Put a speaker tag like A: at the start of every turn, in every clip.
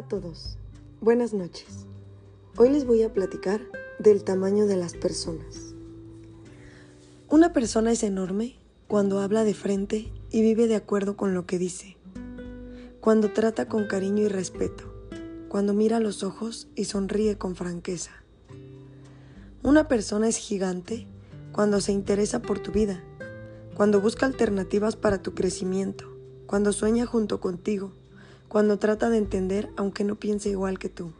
A: todos, buenas noches. Hoy les voy a platicar del tamaño de las personas. Una persona es enorme cuando habla de frente y vive de acuerdo con lo que dice, cuando trata con cariño y respeto, cuando mira a los ojos y sonríe con franqueza. Una persona es gigante cuando se interesa por tu vida, cuando busca alternativas para tu crecimiento, cuando sueña junto contigo, cuando trata de entender aunque no piense igual que tú.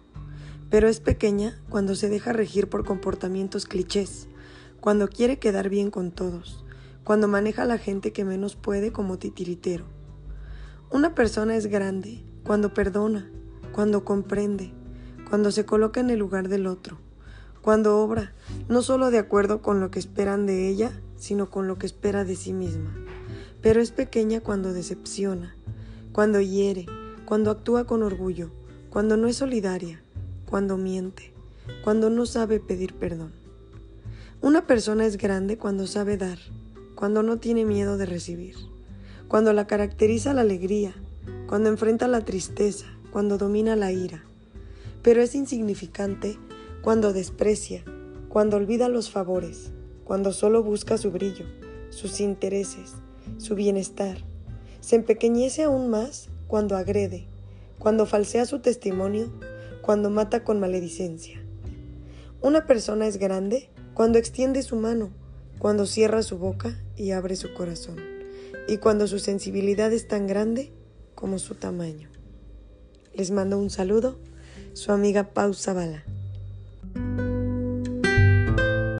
A: Pero es pequeña cuando se deja regir por comportamientos clichés, cuando quiere quedar bien con todos, cuando maneja a la gente que menos puede como titiritero. Una persona es grande cuando perdona, cuando comprende, cuando se coloca en el lugar del otro, cuando obra no solo de acuerdo con lo que esperan de ella, sino con lo que espera de sí misma. Pero es pequeña cuando decepciona, cuando hiere, cuando actúa con orgullo, cuando no es solidaria, cuando miente, cuando no sabe pedir perdón. Una persona es grande cuando sabe dar, cuando no tiene miedo de recibir, cuando la caracteriza la alegría, cuando enfrenta la tristeza, cuando domina la ira. Pero es insignificante cuando desprecia, cuando olvida los favores, cuando solo busca su brillo, sus intereses, su bienestar. Se empequeñece aún más cuando agrede, cuando falsea su testimonio, cuando mata con maledicencia. Una persona es grande cuando extiende su mano, cuando cierra su boca y abre su corazón, y cuando su sensibilidad es tan grande como su tamaño. Les mando un saludo, su amiga Pau Zavala.